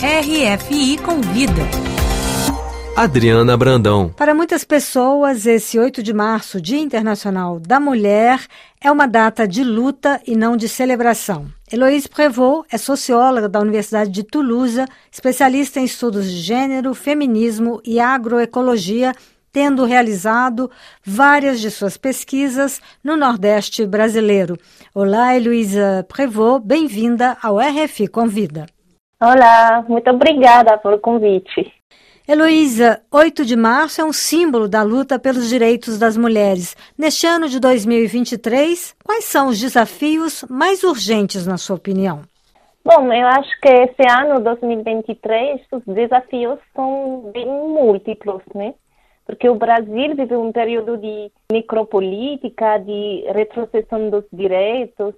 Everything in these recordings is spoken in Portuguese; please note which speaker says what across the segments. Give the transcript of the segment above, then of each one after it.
Speaker 1: RFI Convida.
Speaker 2: Adriana Brandão.
Speaker 3: Para muitas pessoas, esse 8 de março, Dia Internacional da Mulher, é uma data de luta e não de celebração. Heloíse Prévost é socióloga da Universidade de Toulouse, especialista em estudos de gênero, feminismo e agroecologia, tendo realizado várias de suas pesquisas no Nordeste brasileiro. Olá, Heloísa Prévost, bem-vinda ao RFI Convida.
Speaker 4: Olá, muito obrigada pelo convite.
Speaker 3: Heloísa, 8 de março é um símbolo da luta pelos direitos das mulheres. Neste ano de 2023, quais são os desafios mais urgentes, na sua opinião?
Speaker 4: Bom, eu acho que esse ano, 2023, os desafios são bem múltiplos, né? Porque o Brasil vive um período de micropolítica, de retrocessão dos direitos,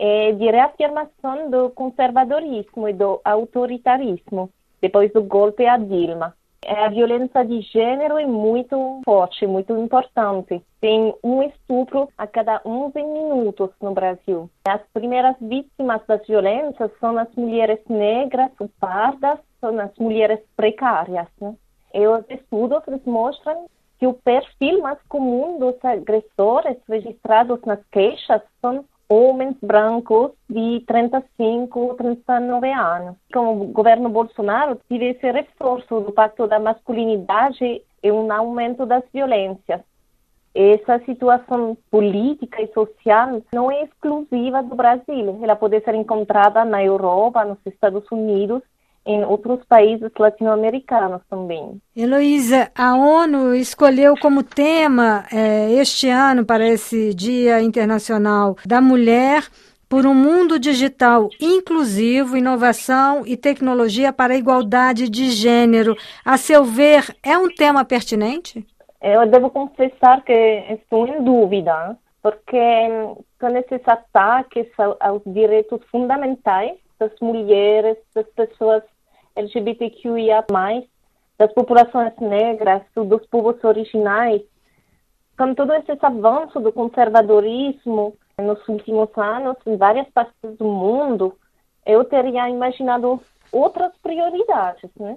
Speaker 4: é, de reafirmação do conservadorismo e do autoritarismo, depois do golpe a Dilma. A violência de gênero é muito forte, muito importante. Tem um estupro a cada 11 minutos no Brasil. As primeiras vítimas das violências são as mulheres negras pardas, são as mulheres precárias. Né? E os estudos mostram que o perfil mais comum dos agressores registrados nas queixas são homens brancos de 35, 39 anos. Com o governo Bolsonaro, tive esse reforço do pacto da masculinidade e um aumento das violências. Essa situação política e social não é exclusiva do Brasil. Ela pode ser encontrada na Europa, nos Estados Unidos em outros países latino-americanos também.
Speaker 3: Heloísa, a ONU escolheu como tema é, este ano para esse Dia Internacional da Mulher por um mundo digital inclusivo, inovação e tecnologia para a igualdade de gênero. A seu ver, é um tema pertinente?
Speaker 4: Eu devo confessar que estou em dúvida, porque com esses ataques aos direitos fundamentais das mulheres, das pessoas LGBTQIA+, das populações negras, dos povos originais. Com todo esse avanço do conservadorismo nos últimos anos, em várias partes do mundo, eu teria imaginado outras prioridades, né?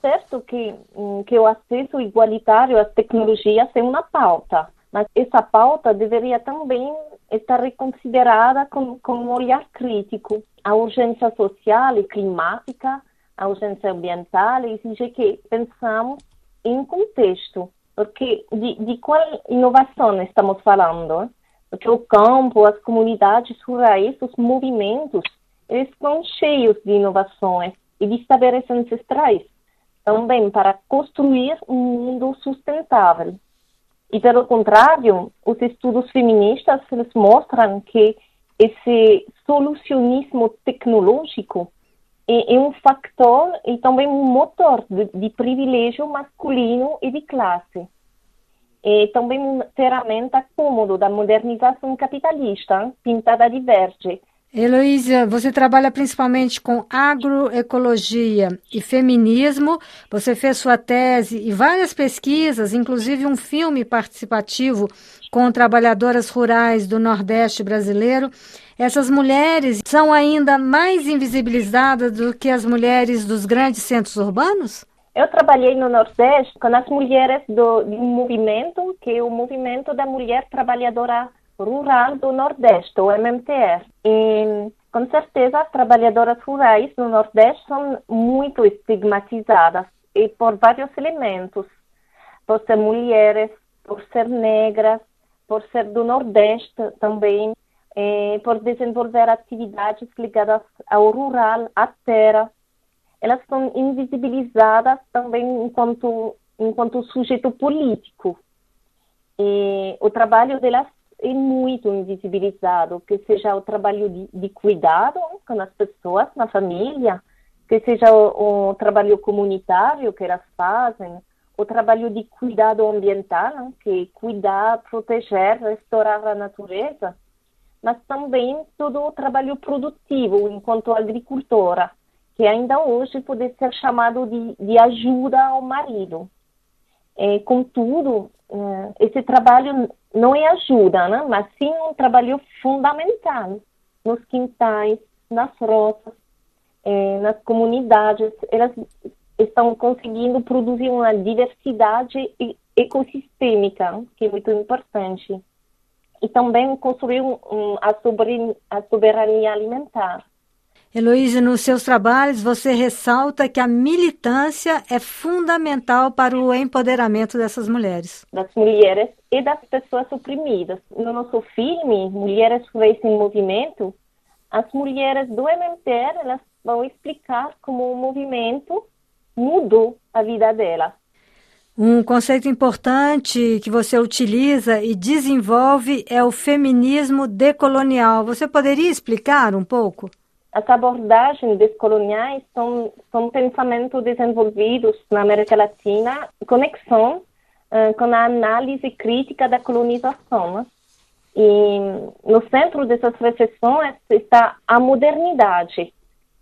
Speaker 4: Certo que, hum, que o acesso igualitário às tecnologias é uma pauta, mas essa pauta deveria também estar reconsiderada com, com um olhar crítico. A urgência social e climática a urgência ambiental exige que pensamos em contexto, porque de, de qual inovação estamos falando? Porque o campo, as comunidades rurais, os movimentos, eles estão cheios de inovações e de saberes ancestrais, também para construir um mundo sustentável. E, pelo contrário, os estudos feministas eles mostram que esse solucionismo tecnológico é, é um factor e também um motor de, de privilégio masculino e de classe. É também uma ferramenta cômodo da modernização capitalista, pintada de verde.
Speaker 3: Heloísa, você trabalha principalmente com agroecologia e feminismo. Você fez sua tese e várias pesquisas, inclusive um filme participativo com trabalhadoras rurais do Nordeste brasileiro. Essas mulheres são ainda mais invisibilizadas do que as mulheres dos grandes centros urbanos?
Speaker 4: Eu trabalhei no Nordeste com as mulheres do, um movimento, que é o Movimento da Mulher Trabalhadora Rural do Nordeste, o MMTR. E, com certeza, as trabalhadoras rurais no Nordeste são muito estigmatizadas, e por vários elementos. Por ser mulheres, por ser negras, por ser do Nordeste também, por desenvolver atividades ligadas ao rural, à terra. Elas são invisibilizadas também enquanto, enquanto sujeito político. E o trabalho delas é muito invisibilizado, que seja o trabalho de, de cuidado com as pessoas, na família, que seja o, o, trabalho comunitário que elas fazem, o trabalho de cuidado ambiental, que é cuidar, proteger, restaurar a natureza, mas também todo o trabalho produtivo enquanto agricultora, que ainda hoje pode ser chamado de, de ajuda ao marido. É, contudo, é, esse trabalho não é ajuda, né? mas sim um trabalho fundamental nos quintais, nas roças, eh, nas comunidades, elas estão conseguindo produzir uma diversidade ecossistêmica, que é muito importante. E também construir um, a, soberania, a soberania alimentar.
Speaker 3: Heloísa, nos seus trabalhos você ressalta que a militância é fundamental para o empoderamento dessas mulheres.
Speaker 4: Das mulheres e das pessoas oprimidas. No nosso filme, Mulheres Reis em Movimento, as mulheres do MMTR elas vão explicar como o movimento mudou a vida delas.
Speaker 3: Um conceito importante que você utiliza e desenvolve é o feminismo decolonial. Você poderia explicar um pouco?
Speaker 4: As abordagens descoloniais são, são pensamentos desenvolvidos na América Latina, conexão uh, com a análise crítica da colonização. Né? E no centro dessas reflexões está a modernidade,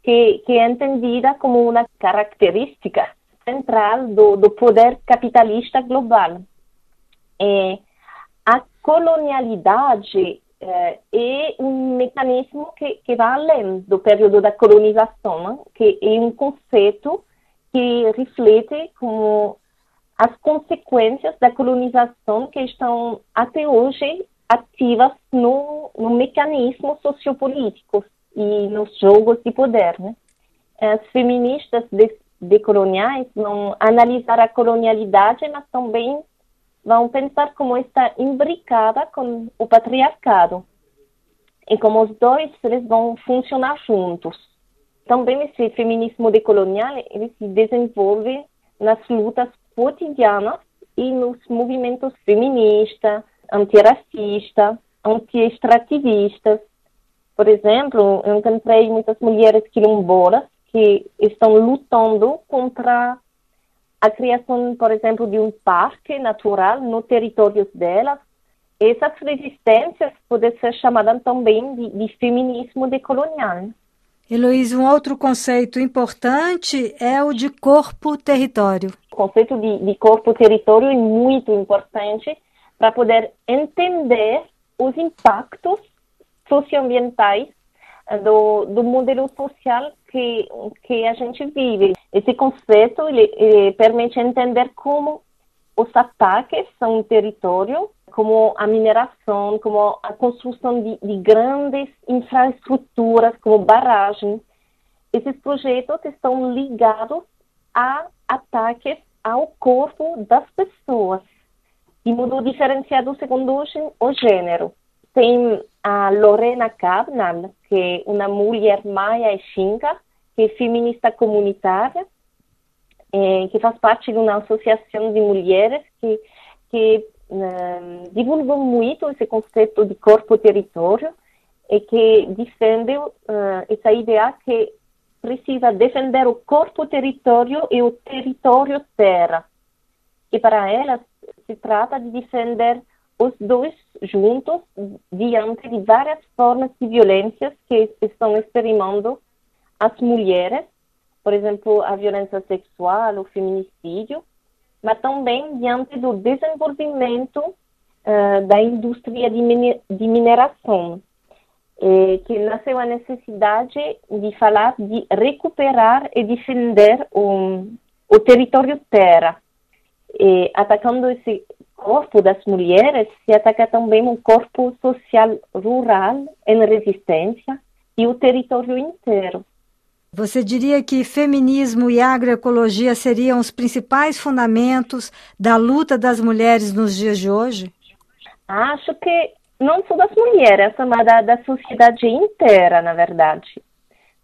Speaker 4: que, que é entendida como uma característica central do, do poder capitalista global. É, a colonialidade é, é um mecanismo que, que vai além do período da colonização, que é um conceito que reflete como as consequências da colonização que estão até hoje ativas no, no mecanismo sociopolítico e nos jogos de poder. Né? As feministas decoloniais vão analisar a colonialidade, mas também vão pensar como está imbricada com o patriarcado e como os dois eles vão funcionar juntos. Também esse feminismo decolonial ele se desenvolve nas lutas cotidianas e nos movimentos feministas, antiracistas, anti-extrativistas. Por exemplo, eu encontrei muitas mulheres quilombolas que estão lutando contra a criação, por exemplo, de um parque natural no território delas. Essas resistências podem ser chamadas também de, de feminismo decolonial.
Speaker 3: Heloísa, um outro conceito importante é o de corpo-território.
Speaker 4: O conceito de, de corpo-território é muito importante para poder entender os impactos socioambientais do, do modelo social que, que a gente vive. Esse conceito ele, ele permite entender como os ataques são um território, como a mineração, como a construção de, de grandes infraestruturas, como barragens. Esses projetos estão ligados a ataques ao corpo das pessoas, de modo diferenciado segundo o gênero. Tem a Lorena Cabnal, que é uma mulher maia e xinca, que é feminista comunitária, é, que faz parte de uma associação de mulheres que, que um, divulgam muito esse conceito de corpo-território e que defende uh, essa ideia que precisa defender o corpo-território e o território-terra. E para elas se trata de defender os dois juntos diante de várias formas de violências que estão experimentando as mulheres, por exemplo, a violência sexual, o feminicídio, mas também diante do desenvolvimento uh, da indústria de, de mineração, eh, que nasceu a necessidade de falar de recuperar e defender o, o território terra, eh, atacando esse corpo das mulheres, se ataca também o corpo social rural em resistência e o território inteiro.
Speaker 3: Você diria que feminismo e agroecologia seriam os principais fundamentos da luta das mulheres nos dias de hoje?
Speaker 4: Acho que não só das mulheres, mas da, da sociedade inteira, na verdade.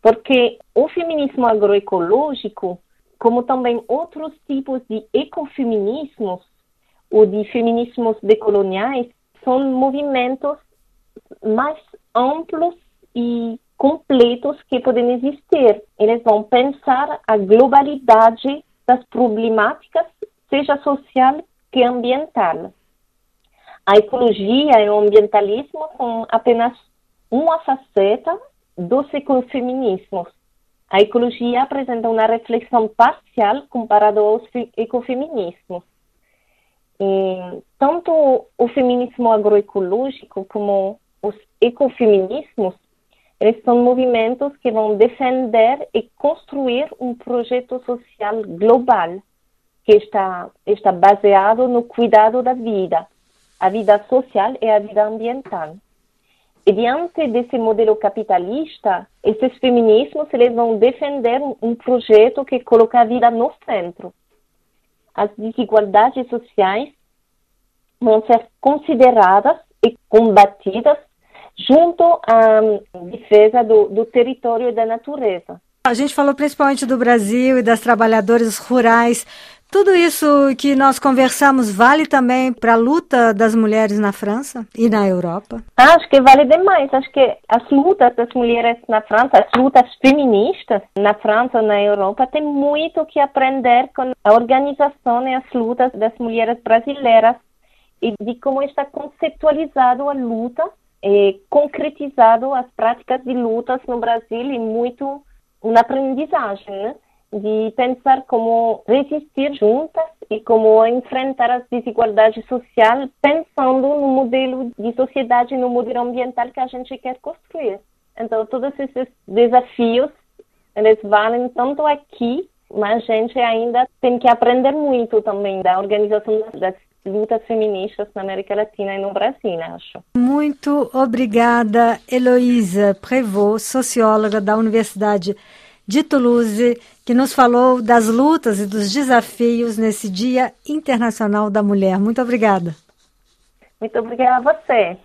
Speaker 4: Porque o feminismo agroecológico, como também outros tipos de ecofeminismos, ou de feminismos decoloniais, são movimentos mais amplos e completos que podem existir. Eles vão pensar a globalidade das problemáticas, seja social que ambiental. A ecologia e o ambientalismo são apenas uma faceta dos ecofeminismos. A ecologia apresenta uma reflexão parcial comparada aos ecofeminismos. E, tanto o feminismo agroecológico como os ecofeminismos eles são movimentos que vão defender e construir um projeto social global que está, está baseado no cuidado da vida, a vida social e a vida ambiental. E diante desse modelo capitalista, esses feminismos eles vão defender um projeto que coloca a vida no centro. As desigualdades sociais vão ser consideradas e combatidas junto à defesa do, do território e da natureza.
Speaker 3: A gente falou principalmente do Brasil e das trabalhadoras rurais. Tudo isso que nós conversamos vale também para a luta das mulheres na França e na Europa?
Speaker 4: Acho que vale demais. Acho que as lutas das mulheres na França, as lutas feministas na França na Europa, tem muito que aprender com a organização e as lutas das mulheres brasileiras e de como está conceptualizado a luta e concretizado as práticas de lutas no Brasil e muito uma aprendizagem, né? De pensar como resistir juntas e como enfrentar as desigualdades sociais, pensando no modelo de sociedade, no modelo ambiental que a gente quer construir. Então, todos esses desafios, eles valem tanto aqui, mas a gente ainda tem que aprender muito também da organização das lutas feministas na América Latina e no Brasil, acho.
Speaker 3: Muito obrigada, Heloísa Prevot, socióloga da Universidade de Toulouse, que nos falou das lutas e dos desafios nesse Dia Internacional da Mulher. Muito obrigada.
Speaker 4: Muito obrigada a você.